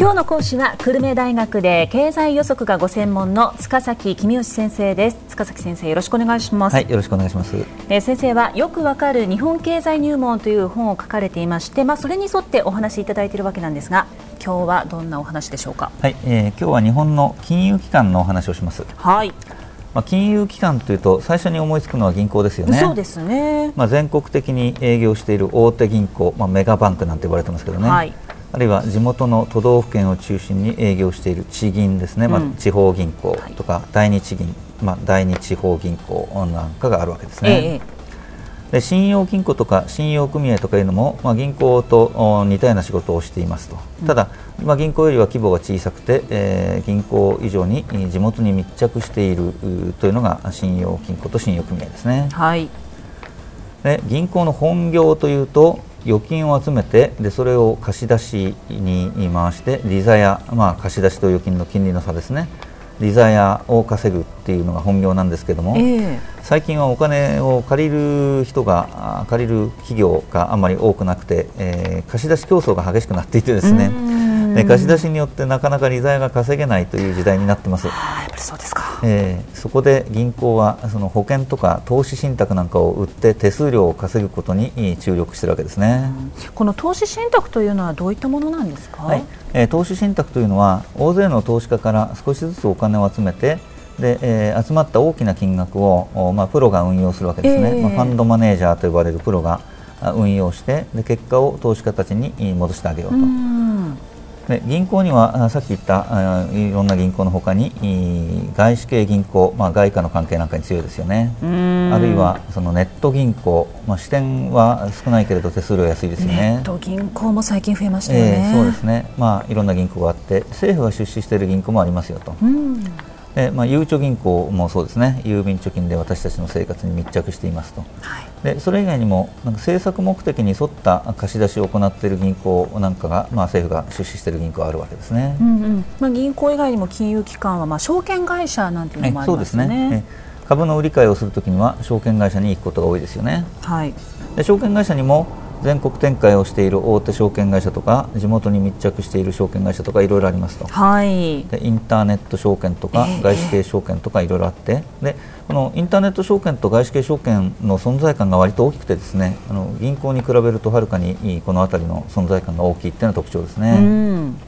今日の講師は久留米大学で経済予測がご専門の塚崎公義先生です。塚崎先生よろしくお願いします。はいよろしくお願いします、えー、先生はよくわかる日本経済入門という本を書かれていましてまあそれに沿ってお話しいただいているわけなんですが今日はどんなお話でしょうか？はい、えー、今日は日本の金融機関のお話をします。はい。まあ、金融機関というと最初に思いつくのは銀行ですよね。そうですね。まあ全国的に営業している大手銀行、まあメガバンクなんて呼ばれてますけどね。はい、あるいは地元の都道府県を中心に営業している地銀ですね、うん、まあ、地方銀行とか第二地銀、まあ、第二地方銀行なんかがあるわけですね。ええで信用金庫とか信用組合とかいうのも、まあ、銀行と似たような仕事をしていますと、ただ、まあ、銀行よりは規模が小さくて、えー、銀行以上に地元に密着しているというのが信用金庫と信用組合ですね。はい、で銀行の本業というと預金を集めてでそれを貸し出しに回して利ザヤ、まあ、貸し出しと預金の金利の差ですね。利ザヤを稼ぐっていうのが本業なんですけども、えー、最近はお金を借りる人が借りる企業があんまり多くなくて、えー、貸し出し競争が激しくなっていてですね。で貸し出しによってなかなか利ザヤが稼げないという時代になってます。やっぱりそうですかえー、そこで銀行はその保険とか投資信託なんかを売って手数料を稼ぐことに注力しているわけですね、この投資信託というのはどういったものなんですか、はい。えー、投資信託というのは大勢の投資家から少しずつお金を集めてで、えー、集まった大きな金額を、まあ、プロが運用するわけですね、えー、まあ、ファンドマネージャーと呼ばれるプロが運用してで結果を投資家たちに戻してあげようと。で銀行にはさっき言ったいろんな銀行のほかに外資系銀行、まあ、外貨の関係なんかに強いですよね。あるいはそのネット銀行、まあ、支店は少ないけれど手数料安いですよね。ネット銀行も最近増えましたよね、えー、そうですね、まあ、いろんな銀行があって政府が出資している銀行もありますよと。でまあ、ゆうちょ銀行もそうですね。郵便貯金で私たちの生活に密着していますと、はい、でそれ以外にもなんか政策目的に沿った貸し出しを行っている銀行なんかが、まあ、政府が出資している銀行があるわけですね、うんうん。まあ、銀行以外にも金融機関は、まあ、証券会社なんていうのもありますね。そうですね。株の売り買いをするときには証券会社に行くことが多いですよね。はい、で証券会社にも全国展開をしている大手証券会社とか地元に密着している証券会社とかいろいろありますと、はい、でインターネット証券とか外資系証券とかいろいろあって、えー、でこのインターネット証券と外資系証券の存在感が割と大きくてですねあの銀行に比べるとはるかにこの辺りの存在感が大きいというのが特徴ですね。うん。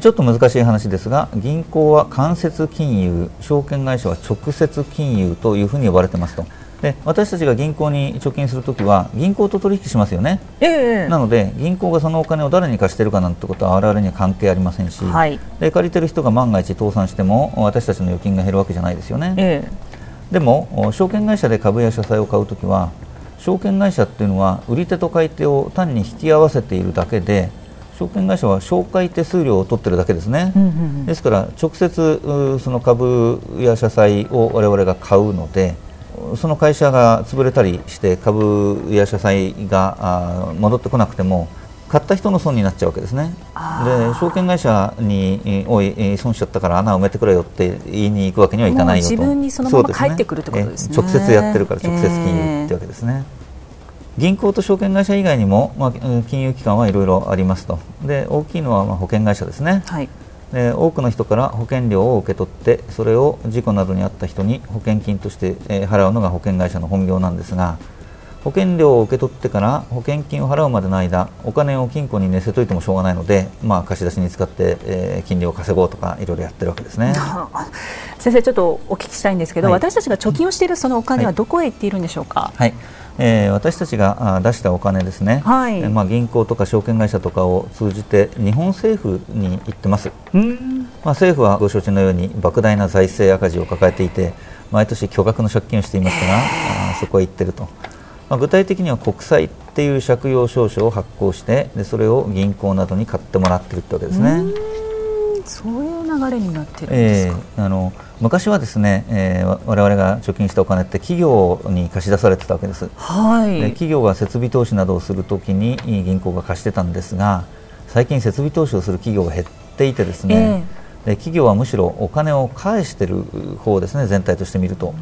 ちょっと難しい話ですが銀行は間接金融証券会社は直接金融というふうに呼ばれてますと。で私たちが銀行に貯金するときは銀行と取引しますよね、えー、なので銀行がそのお金を誰に貸しているかなんてことは我々には関係ありませんし、はい、で借りてる人が万が一倒産しても私たちの預金が減るわけじゃないですよね、えー、でも証券会社で株や社債を買うときは証券会社っていうのは売り手と買い手を単に引き合わせているだけで証券会社は紹介手数料を取ってるだけですね、うんうんうん、ですから直接その株や社債を我々が買うのでその会社が潰れたりして株や社債が戻ってこなくても買った人の損になっちゃうわけですね。で証券会社におい損しちゃったから穴を埋めてくれよって言いに行くわけにはいかないよと。自分にそのまま返ってくるってことですね、直接やってるから直接金融ってわけですね。えー、銀行と証券会社以外にも、まあ、金融機関はいろいろありますと。で大きいのはまあ保険会社ですね、はい、で多くの人から保険料を受け取ってそれを事故などに遭った人に保険金として、え払うのが保険会社の本業なんですが保険料を受け取ってから保険金を払うまでの間お金を金庫に寝せといてもしょうがないので、まあ、貸し出しに使って、えー、金利を稼ごうとかいろいろやってるわけですね。先生ちょっとお聞きしたいんですけど、はい、私たちが貯金をしているそのお金はどこへ行っているんでしょうか、はい、はいえー、私たちが出したお金ですね、はい、まあ、銀行とか証券会社とかを通じて日本政府に行ってます、まあ、政府はご承知のように莫大な財政赤字を抱えていて毎年巨額の借金をしていますが、あそこへ行ってると、まあ、具体的には国債っていう借用証書を発行してでそれを銀行などに買ってもらってるってわけですね。そういう流れになってるんですか、えー、あの昔はですね、えー、我々が貯金したお金って企業に貸し出されてたわけです、はい、で企業が設備投資などをするときに銀行が貸してたんですが最近設備投資をする企業が減っていてですね、えー、で企業はむしろお金を返している方ですね全体として見ると。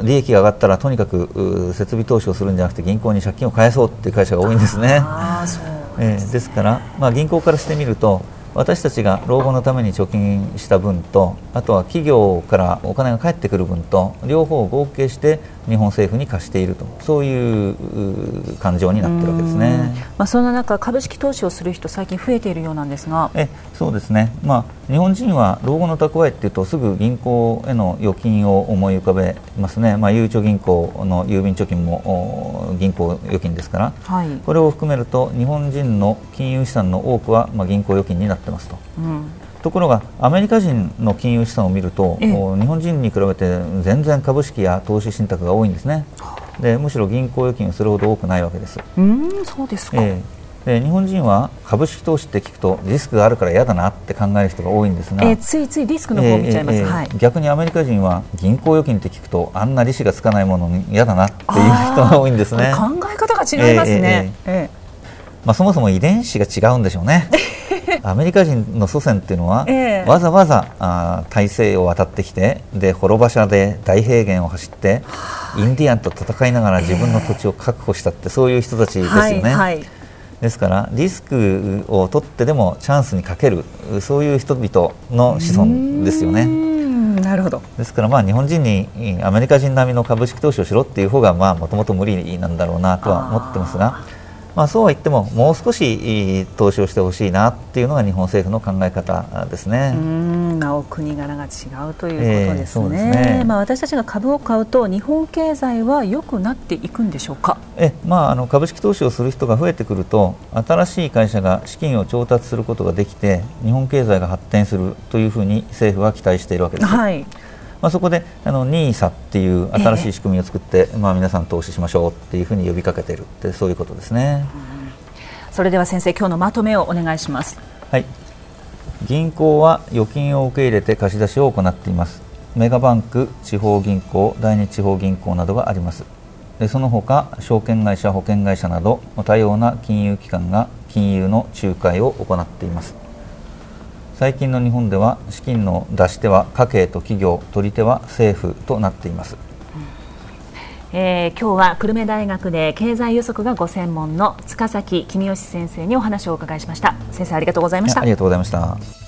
利益が上がったらとにかく設備投資をするんじゃなくて銀行に借金を返そうっていう会社が多いんですね。あそうえー、ですから、まあ、銀行からしてみると私たちが老後のために貯金した分とあとは企業からお金が返ってくる分と両方合計して日本政府に貸していると。そういう感情になっているわけですね、まあ、そんな中株式投資をする人最近増えているようなんですが。えそうですね、まあ、日本人は老後の蓄えっていうとすぐ銀行への預金を思い浮かべますね、まあ、ゆうちょ銀行の郵便貯金も銀行預金ですから、はい、これを含めると日本人の金融資産の多くは、まあ、銀行預金になってますと。うん。ところがアメリカ人の金融資産を見ると、日本人に比べて全然株式や投資信託が多いんですね。でむしろ銀行預金はそれほど多くないわけです。うんそうですか、えー、で日本人は株式投資って聞くとリスクがあるから嫌だなって考える人が多いんですが、えー、ついついリスクの方を見ちゃいます、えーはい、逆にアメリカ人は銀行預金って聞くとあんな利子がつかないものに嫌だなっていう人が多いんですね。考え方が違いますね、えーまあ、そもそも遺伝子が違うんでしょうね。アメリカ人の祖先っていうのは、えー、わざわざあ大西洋を渡ってきてで滅場所で大平原を走ってインディアンと戦いながら自分の土地を確保したって、そういう人たちですよね。はいはいですからリスクを取ってでもチャンスにかけるそういう人々の子孫ですよね。なるほどですからまあ日本人にアメリカ人並みの株式投資をしろっていう方がまあもともと無理なんだろうなとは思ってますが。まあ、そうは言ってももう少し投資をしてほしいなっていうのが日本政府の考え方ですね。うんまあ、お国柄が違うということですね。えー、すねまあ、私たちが株を買うと日本経済は良くなっていくんでしょうか？え、まあ、あの株式投資をする人が増えてくると新しい会社が資金を調達することができて日本経済が発展するというふうに政府は期待しているわけです。はいまあ、そこであの NISA っていう新しい仕組みを作って、えー、まあ、皆さん投資しましょうっていうふうに呼びかけているってそういうことですね、うん、それでは先生今日のまとめをお願いします。はい。銀行は預金を受け入れて貸し出しを行っています。メガバンク地方銀行第二地方銀行などがあります。でその他証券会社保険会社など多様な金融機関が金融の仲介を行っています最近の日本では資金の出し手は家計と企業取り手は政府となっています、えー、今日は久留米大学で経済予測がご専門の塚崎公義先生にお話をお伺いしました。先生ありがとうございました。ありがとうございました